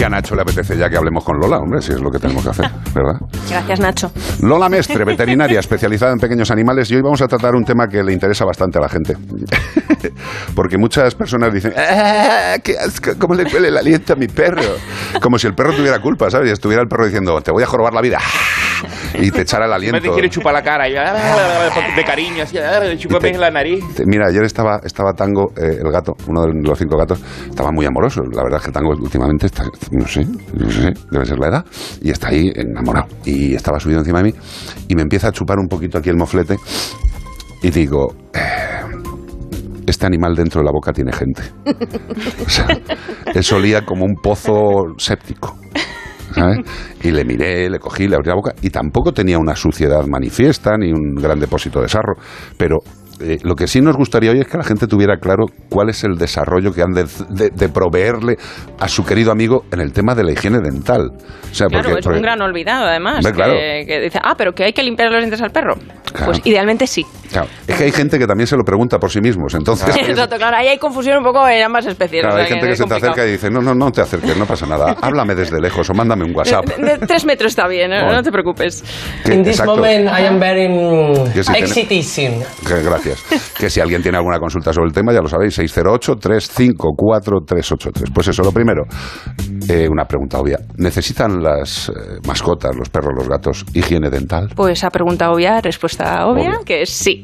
Y a Nacho le apetece ya que hablemos con Lola, hombre, si es lo que tenemos que hacer, ¿verdad? Gracias, Nacho. Lola Mestre, veterinaria especializada en pequeños animales, y hoy vamos a tratar un tema que le interesa bastante a la gente. Porque muchas personas dicen, ¡Ah, qué asco! ¿Cómo le huele el aliento a mi perro? Como si el perro tuviera culpa, ¿sabes? Y estuviera el perro diciendo, te voy a jorobar la vida. Y te echara el Me aliento. te quiere chupar la cara y, de cariño, así, Y te- en la nariz. Mira, ayer estaba, estaba Tango, eh, el gato, uno de los cinco gatos, estaba muy amoroso. La verdad es que Tango últimamente está, no sé, no sé, debe ser la edad, y está ahí enamorado. Y estaba subido encima de mí y me empieza a chupar un poquito aquí el moflete y digo, "Eh, este animal dentro de la boca tiene gente. O sea, eso olía como un pozo séptico. Y le miré, le cogí, le abrí la boca y tampoco tenía una suciedad manifiesta ni un gran depósito de sarro, pero eh, lo que sí nos gustaría hoy es que la gente tuviera claro cuál es el desarrollo que han de, de- de proveerle a su querido amigo en el tema de la higiene dental. O sea, Claro, porque- es porque- un gran olvidado, además. Claro. que, que dice, ah, pero que hay que limpiar los dientes al perro. Claro. Pues idealmente sí. claro, es que hay gente que también se lo pregunta por sí mismos, entonces... Exacto, claro, ahí hay confusión un poco en ambas especies. Claro, o sea hay gente que es se te complicado. acerca y dice, no, no, no te acerques, no pasa nada, háblame desde lejos o mándame un WhatsApp. De, de tres metros está bien, ¿eh? Bueno. no te preocupes. Que- In this exacto. moment, I am very Que excitation. Que- Que si alguien tiene alguna consulta sobre el tema, ya lo sabéis, 608-354-383. Pues eso, lo primero, eh, una pregunta obvia. ¿Necesitan las eh, mascotas, los perros, los gatos, higiene dental? Pues a pregunta obvia, respuesta obvia, Obvia. que es sí.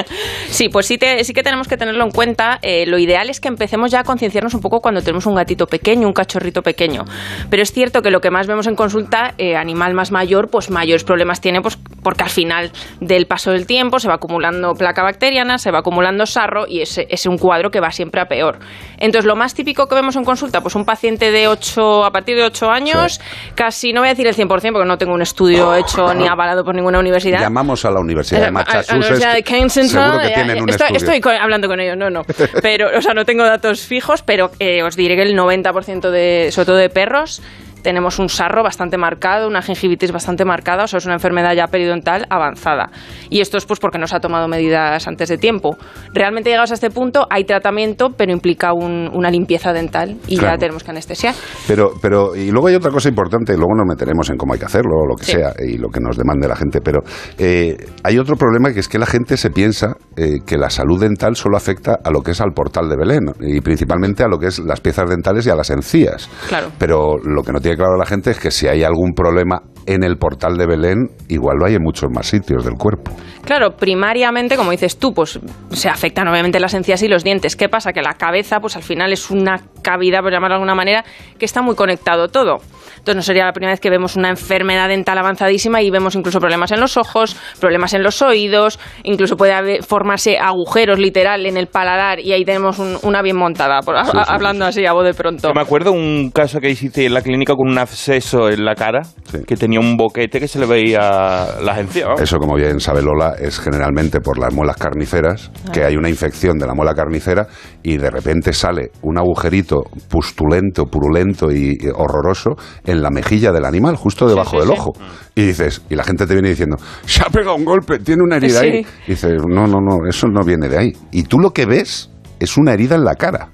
sí, pues sí, te- sí que tenemos que tenerlo en cuenta. Eh, lo ideal es que empecemos ya a concienciarnos un poco cuando tenemos un gatito pequeño, un cachorrito pequeño. Pero es cierto que lo que más vemos en consulta, animal más mayor, pues mayores problemas tiene, pues porque al final del paso del tiempo se va acumulando placa bacteriana, se va acumulando sarro y es, es un cuadro que va siempre a peor. Entonces, lo más típico que vemos en consulta, pues un paciente de 8, a partir de 8 años, casi, no voy a decir el 100% porque no tengo un estudio hecho ni avalado por ninguna universidad. Llamamos a la Universidad de Eh, a- a la Massachusetts. Universidad de Kensington, que tienen un estoy, hablando con ellos, no, no. Pero, o sea, no tengo datos fijos, pero eh, os diré que el 90% de, sobre todo de perros, tenemos un sarro bastante marcado, una gingivitis bastante marcada, o sea, es una enfermedad ya periodontal avanzada. Y esto es pues porque no se ha tomado medidas antes de tiempo. Realmente llegados a este punto hay tratamiento, pero implica un- una limpieza dental y Claro. ya tenemos que anestesiar. Pero, pero, y luego hay otra cosa importante, luego nos meteremos en cómo hay que hacerlo, o lo que Sí. sea, y lo que nos demande la gente, pero eh, hay otro problema que es que la gente se piensa eh, que la salud dental solo afecta a lo que es al portal de Belén, y principalmente a lo que es las piezas dentales y a las encías. Claro. Pero lo que no tiene claro la gente es que si hay algún problema en el portal de Belén, igual lo hay en muchos más sitios del cuerpo. Claro, primariamente, como dices tú, pues se afectan obviamente las encías y los dientes. ¿Qué pasa? Que la cabeza, pues al final es una cavidad, por llamarlo de alguna manera, que está muy conectado todo. Entonces no sería la primera vez que vemos una enfermedad dental avanzadísima y vemos incluso problemas en los ojos, problemas en los oídos, incluso puede haber- formarse agujeros literal en el paladar y ahí tenemos un- una bien montada, por- a- sí, sí, hablando así a voz de pronto. Yo me acuerdo un caso que hiciste en la clínica con un absceso en la cara, Sí. que tenía un boquete que se le veía las encías. Eso, como bien sabe Lola, es generalmente por las muelas carniceras, que hay una infección de la muela carnicera y de repente sale un agujerito pustulento, purulento y y horroroso en la mejilla del animal, justo debajo sí, del sí. ojo. Y dices, y la gente te viene diciendo, se ha pegado un golpe, tiene una herida Sí. ahí. Y dices, no, no, no, eso no viene de ahí. Y tú lo que ves es una herida en la cara.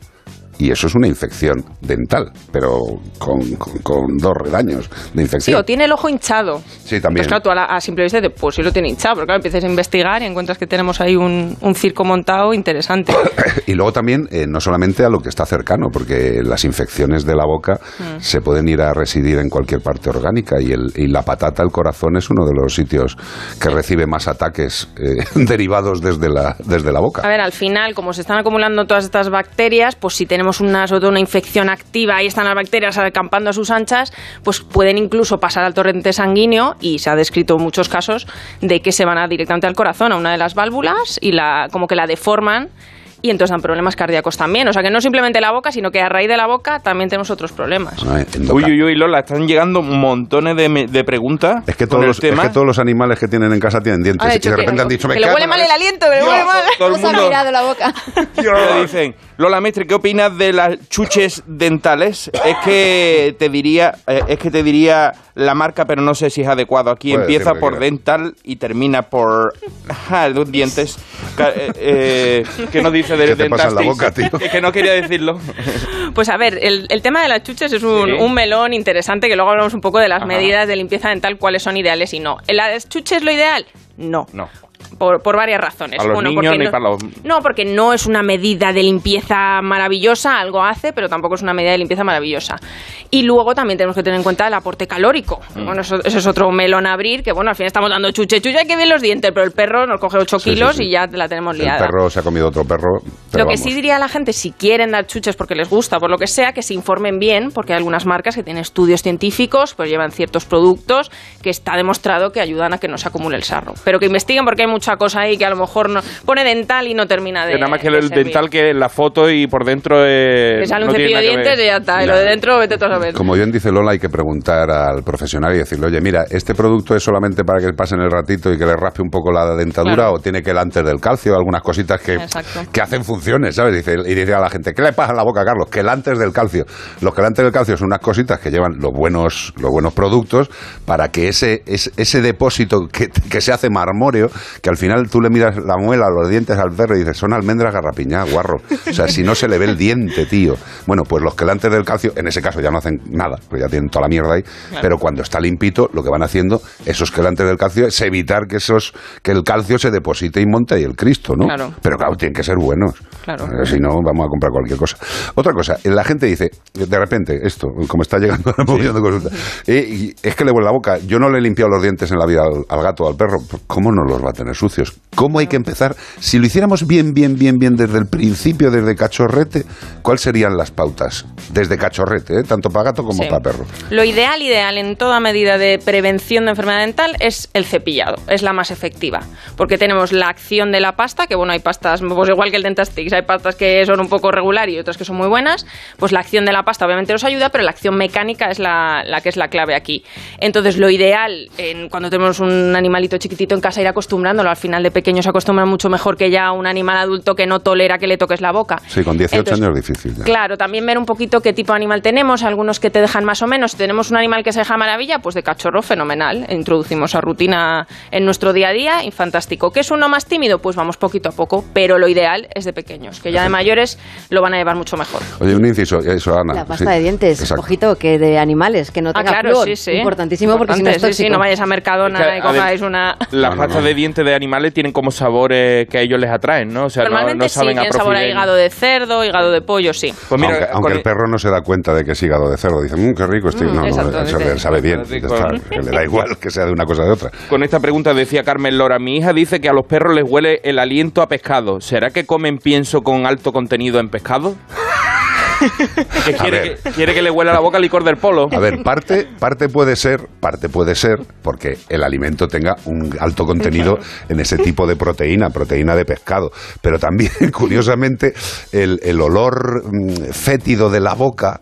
Y eso es una infección dental, pero con, con- con dos redaños de Sí, infección. o tiene el ojo hinchado. Sí, también. Pues claro, tú a, la- a simple vista dices, pues sí lo tiene hinchado, pero claro, empiezas a investigar y encuentras que tenemos ahí un, un circo montado interesante. Y luego también, eh, no solamente a lo que está cercano, porque las infecciones de la boca Mm. se pueden ir a residir en cualquier parte orgánica y, el, y la patata, el corazón, es uno de los sitios que recibe más ataques eh, derivados desde la, desde la boca. A ver, al final, como se están acumulando todas estas bacterias, pues si tenemos una, sobre todo una infección activa y están las bacterias acampando a sus anchas, pues pueden incluso pasar al torrente sanguíneo y se ha descrito muchos casos de que se van directamente al corazón, a una de las válvulas y la, como que la deforman y entonces dan problemas cardíacos también. O sea que no simplemente la boca, sino que a raíz de la boca también tenemos otros problemas. Uy, uy, uy, Lola, están llegando montones de, me- de preguntas Es que, todos los, es que todos los animales que tienen en casa tienen dientes. Y de que- repente han dicho, me que le huele mal el leche". aliento, que le huele mal. todo el mundo- mirado la boca. Te dicen, Lola Mestre, ¿qué opinas de las chuches dentales? Es que te diría, eh, es que te diría la marca, pero no sé si es adecuado. Aquí empieza por dental y termina por ja, los dientes. Eh, eh, ¿Qué nos dice de ¿Qué te pasa en la boca, tío? Que no quería decirlo. Pues a ver, el, el tema de las chuches es un, Sí. un melón interesante que luego hablamos un poco de las Ajá. medidas de limpieza dental, cuáles son ideales y no. ¿Las chuches lo ideal? No. No. Por, por varias razones. Para los niños porque ni no, para los- No, porque no es una medida de limpieza maravillosa, algo hace, pero tampoco es una medida de limpieza maravillosa. Y luego también tenemos que tener en cuenta el aporte calórico. Mm. Bueno, eso, eso es otro melón a abrir, que bueno, al fin estamos dando chuche, chuche, hay que bien los dientes, pero el perro nos coge 8 Sí, sí, kilos sí. y ya la tenemos El liada. perro se ha comido otro perro. pero Lo que vamos. sí diría a la gente, si quieren dar chuches porque les gusta, por lo que sea, que se informen bien, porque hay algunas marcas que tienen estudios científicos, pues llevan ciertos productos que está demostrado que ayudan a que no se acumule el sarro. Pero que investiguen porque hay mucha cosa ahí que a lo mejor no pone dental y no termina de. Que nada más que de el servir. dental que la foto y por dentro. Que sale un no cepillo de ver. dientes y ya está. Y lo de dentro, vete tú a saber. Como bien dice Lola, hay que preguntar al profesional y decirle, oye, mira, ¿este producto es solamente para que pasen el ratito y que le raspe un poco la dentadura Claro. o tiene que el antes del calcio? Algunas cositas que, Exacto. que hacen funciones, ¿sabes? Dice, y dice a la gente, ¿qué le pasa a la boca, Carlos? Que el antes del calcio. Los que el antes del calcio son unas cositas que llevan los buenos, los buenos productos para que ese, ese, ese depósito que, que se hace marmóreo, que al final tú le miras la muela, los dientes al perro y dices, son almendras garrapiñadas, guarro. O sea, si no se le ve el diente, tío. Bueno, pues los quelantes del calcio, en ese caso ya no hacen nada, porque ya tienen toda la mierda ahí, pero cuando está limpito, lo que van haciendo esos quelantes del calcio es evitar que esos que el calcio se deposite y monte ahí el Cristo, ¿no? Claro. Pero claro, tienen que ser buenos. Claro. Eh, si no, vamos a comprar cualquier cosa. Otra cosa, la gente dice, de repente, esto, como está llegando la mogollón de consultas, eh, es que le huele la boca. Yo no le he limpiado los dientes en la vida al, al gato o al perro. ¿Cómo no los va a tener sucios? ¿Cómo hay que empezar? Si lo hiciéramos bien, bien, bien, bien desde el principio, desde cachorrete, ¿cuáles serían las pautas? Desde cachorrete, ¿eh? tanto para gato como Sí. para perro. Lo ideal, ideal en toda medida de prevención de enfermedad dental es el cepillado, es la más efectiva, porque tenemos la acción de la pasta, que bueno, hay pastas, pues igual que el Dentastix, hay pastas que son un poco regular y otras que son muy buenas, pues la acción de la pasta obviamente nos ayuda, pero la acción mecánica es la, la que es la clave aquí. Entonces, lo ideal en, cuando tenemos un animalito chiquitito en casa, ir acostumbrándolo, al final de pequeño se acostumbra mucho mejor que ya un animal adulto que no tolera que le toques la boca. Sí, con 18 Entonces, años es difícil. ya. Claro, también ver un poquito qué tipo de animal tenemos, algunos que te dejan más o menos. Si tenemos un animal que se deja maravilla, pues de cachorro, fenomenal. Introducimos a rutina en nuestro día a día y fantástico. ¿Qué es uno más tímido? Pues vamos poquito a poco, pero lo ideal es de pequeños, que ya de mayores lo van a llevar mucho mejor. Oye, un inciso, eso, Ana. La pasta sí, de dientes, exacto. ojito, que de animales, que no Ah, tenga claro, flúor. sí, sí. Importantísimo porque si no es Importante, sí, sí, tóxico. no vayáis a Mercadona Es que, y comáis una... Las No, no, pastas no. de dientes de animales tienen como sabores que a ellos les atraen, ¿no? O sea, no- Normalmente no, sí, saben a tiene sabor a hígado de cerdo, hígado de pollo, sí. Pues mira, aunque, el el- perro no se da cuenta de que es hígado de cerdo, dice, mmm, qué rico este. no, no, exactamente. sabe, sabe bien, Sí, está, le da igual que sea de una cosa o de otra. Con esta pregunta decía Carmen Lora, mi hija dice que a los perros les huele el aliento a pescado. ¿Será que comen pienso con alto contenido en pescado? Que quiere, que quiere que le huela la boca licor del polo. A ver, parte, parte puede ser, parte puede ser porque el alimento tenga un alto contenido en ese tipo de proteína, proteína de pescado. Pero también, curiosamente, el, el olor mm, fétido de la boca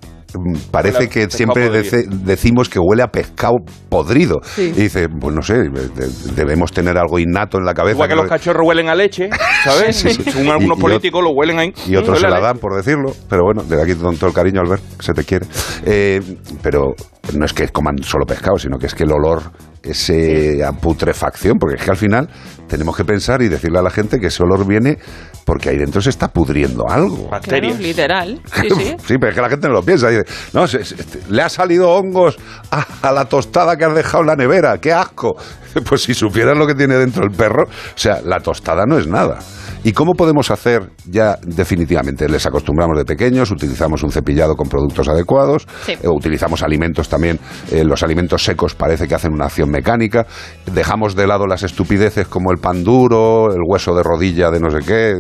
parece que siempre decimos que huele a pescado podrido. Y dice, pues no sé, de- debemos tener algo innato en la cabeza. Igual que los cachorros huelen a leche, ¿sabes? Sí, sí. Según algunos y políticos lo huelen ahí. y otros se la leche. dan por decirlo, pero bueno, desde aquí con todo el cariño, Albert, que se te quiere. Eh, pero no es que coman solo pescado, sino que es que el olor, ese a putrefacción, porque es que al final tenemos que pensar y decirle a la gente que ese olor viene porque ahí dentro se está pudriendo algo. Bacterias. Claro, literal. Sí, sí. Sí, pero es que la gente no lo piensa. Dice, no, se- se- le ha salido hongos a, a la tostada que has dejado en la nevera. ¡Qué asco! Pues si supieras lo que tiene dentro el perro, o sea, la tostada no es nada. ¿Y cómo podemos hacer ya definitivamente? Les acostumbramos de pequeños, utilizamos un cepillado con productos adecuados, Sí. eh, utilizamos alimentos también, eh, los alimentos secos parece que hacen una acción mecánica, dejamos de lado las estupideces como el pan duro, el hueso de rodilla de no sé qué.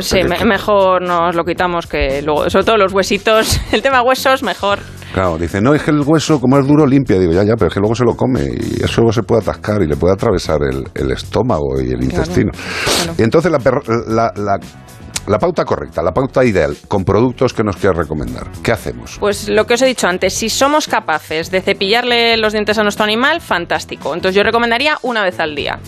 sí, me- mejor nos lo quitamos que luego, sobre todo los huesitos, el tema huesos, mejor. Claro, dice, no, es que el hueso, como es duro, limpia. Digo, ya, ya, pero es que luego se lo come y eso luego se puede atascar y le puede atravesar el, el estómago y el intestino. Y entonces la, la- la pauta correcta, la pauta ideal, con productos que nos quieras recomendar, ¿qué hacemos? Pues lo que os he dicho antes, si somos capaces de cepillarle los dientes a nuestro animal, fantástico. Entonces yo recomendaría una vez al día.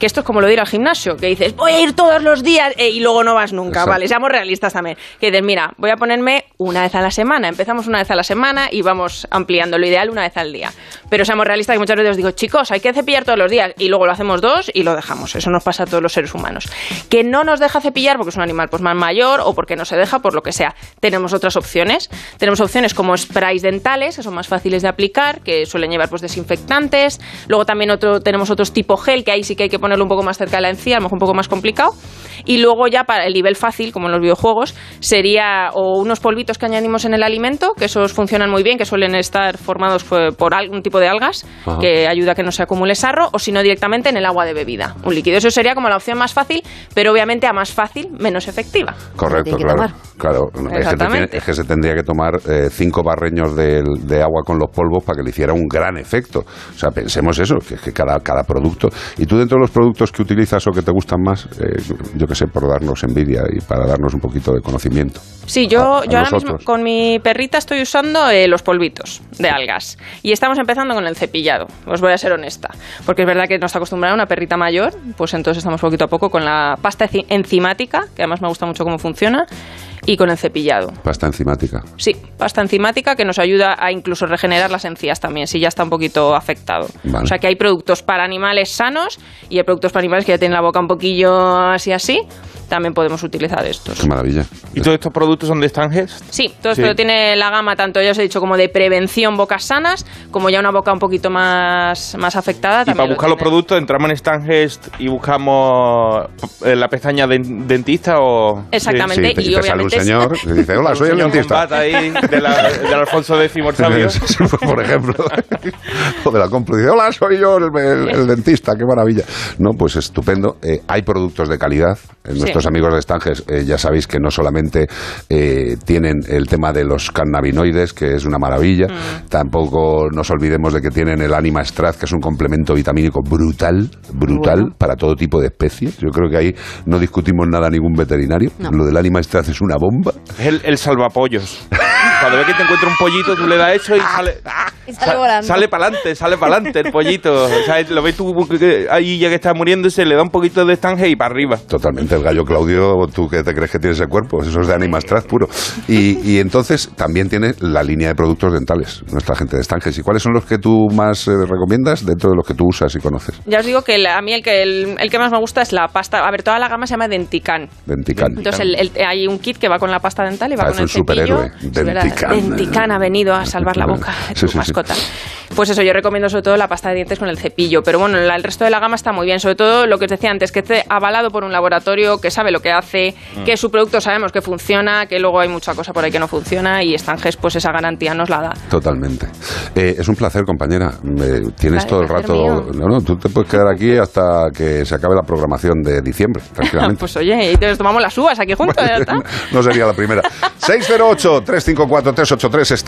Que esto es como lo de ir al gimnasio, que dices, voy a ir todos los días eh, y luego no vas nunca, Exacto. ¿vale? Seamos realistas también. Que dices, mira, voy a ponerme una vez a la semana, empezamos una vez a la semana y vamos ampliando lo ideal una vez al día. Pero seamos realistas que muchas veces os digo, chicos, hay que cepillar todos los días y luego lo hacemos dos y lo dejamos. Eso nos pasa a todos los seres humanos. Que no nos deja cepillar porque es un animal pues más mayor o porque no se deja, por lo que sea. Tenemos otras opciones. Tenemos opciones como sprays dentales, que son más fáciles de aplicar, que suelen llevar pues desinfectantes. Luego también otro, tenemos otros tipo gel, que ahí sí que hay que ponerlo un poco más cerca de la encía, a lo mejor un poco más complicado. Y luego ya para el nivel fácil, como en los videojuegos, sería o unos polvitos que añadimos en el alimento, que esos funcionan muy bien, que suelen estar formados por, algún tipo de algas, Ajá. que ayuda a que no se acumule sarro, o si no directamente en el agua de bebida, un líquido. Eso sería como la opción más fácil, pero obviamente a más fácil, menos efectiva. Correcto, claro. tomar. Claro, es, que es que se tendría que tomar eh, cinco barreños de, de agua con los polvos para que le hiciera un gran efecto. O sea, pensemos eso, que es que cada, cada producto. Y tú dentro de los productos que utilizas o que te gustan más, eh, yo que sé, por darnos envidia y para darnos un poquito de conocimiento. Sí, yo, A- a yo ahora mismo con mi perrita estoy usando eh, los polvitos de algas. Y estamos empezando con el cepillado, os voy a ser honesta. Porque es verdad que nos acostumbrada una perrita mayor, pues entonces estamos poquito a poco con la pasta enzi- enzimática, que además me gusta mucho cómo funciona, y con el cepillado. Pasta enzimática. Sí, pasta enzimática que nos ayuda a incluso regenerar las encías también, si ya está un poquito afectado. Vale. O sea que hay productos para animales sanos y hay productos para animales que ya tienen la boca un poquillo así así, también podemos utilizar estos. Qué maravilla. ¿Y todos estos productos son de Stanges? Sí, todo Sí. esto tiene la gama, tanto ya os he dicho, como de prevención bocas sanas, como ya una boca un poquito más, más afectada. Y también para lo buscar los productos entramos en Stangest y buscamos eh, la pestaña de dentista o... Exactamente, Sí, y te sale un señor que dice, hola, soy el dentista. ahí de la- del Alfonso X sabio. por ejemplo. o de la compra dice, hola, soy yo el, el- el dentista, qué maravilla. No, pues estupendo. Eh, hay productos de calidad. Eh, Nuestros Sí. amigos de Estanges eh, ya sabéis que no solamente eh, tienen el tema de los cannabinoides, que es una maravilla, Mm. tampoco nos olvidemos de que tienen el Anima Straz, que es un complemento vitamínico brutal, brutal, Bueno. para todo tipo de especies. Yo creo que ahí no discutimos nada a ningún veterinario. No. Lo del Anima Straz es una bomba. Es el, el salvapollos. Cuando ves que te encuentra un pollito, tú le das eso y sale... Y sale volando. Sale para adelante, sale para adelante el pollito. O sea, lo ves tú ahí ya que está muriéndose, le da un poquito de estange y para arriba. Totalmente, el gallo Claudio, tú que te crees que tienes ese cuerpo, eso es de Animastraz puro. Y, y entonces también tiene la línea de productos dentales, nuestra gente de Estanges. ¿Y cuáles son los que tú más eh, recomiendas dentro de los que tú usas y conoces? Ya os digo que la- a mí el que, el, el que más me gusta es la pasta. A ver, toda la gama se llama Dentican. Dentican. Entonces el- el- hay un kit que va con la pasta dental y va Parece con el un superhéroe. cepillo. Es verdad, Dentican. Dentican ha venido a salvar la boca de tu sí, sí. mascota. Pues eso, yo recomiendo sobre todo la pasta de dientes con el cepillo. Pero bueno, el resto de la gama está muy bien. Sobre todo lo que os decía antes, que esté avalado por un laboratorio que sabe lo que hace, Mm. que su producto sabemos que funciona, que luego hay mucha cosa por ahí que no funciona y Stanges pues esa garantía nos la da. Totalmente. Eh, es un placer, compañera. Eh, tienes todo el rato. mío. No, no, tú te puedes quedar aquí hasta que se acabe la programación de diciembre, tranquilamente. pues oye, y nos tomamos las uvas aquí juntos, ya está. no sería la primera. 608-354-383. Estamos.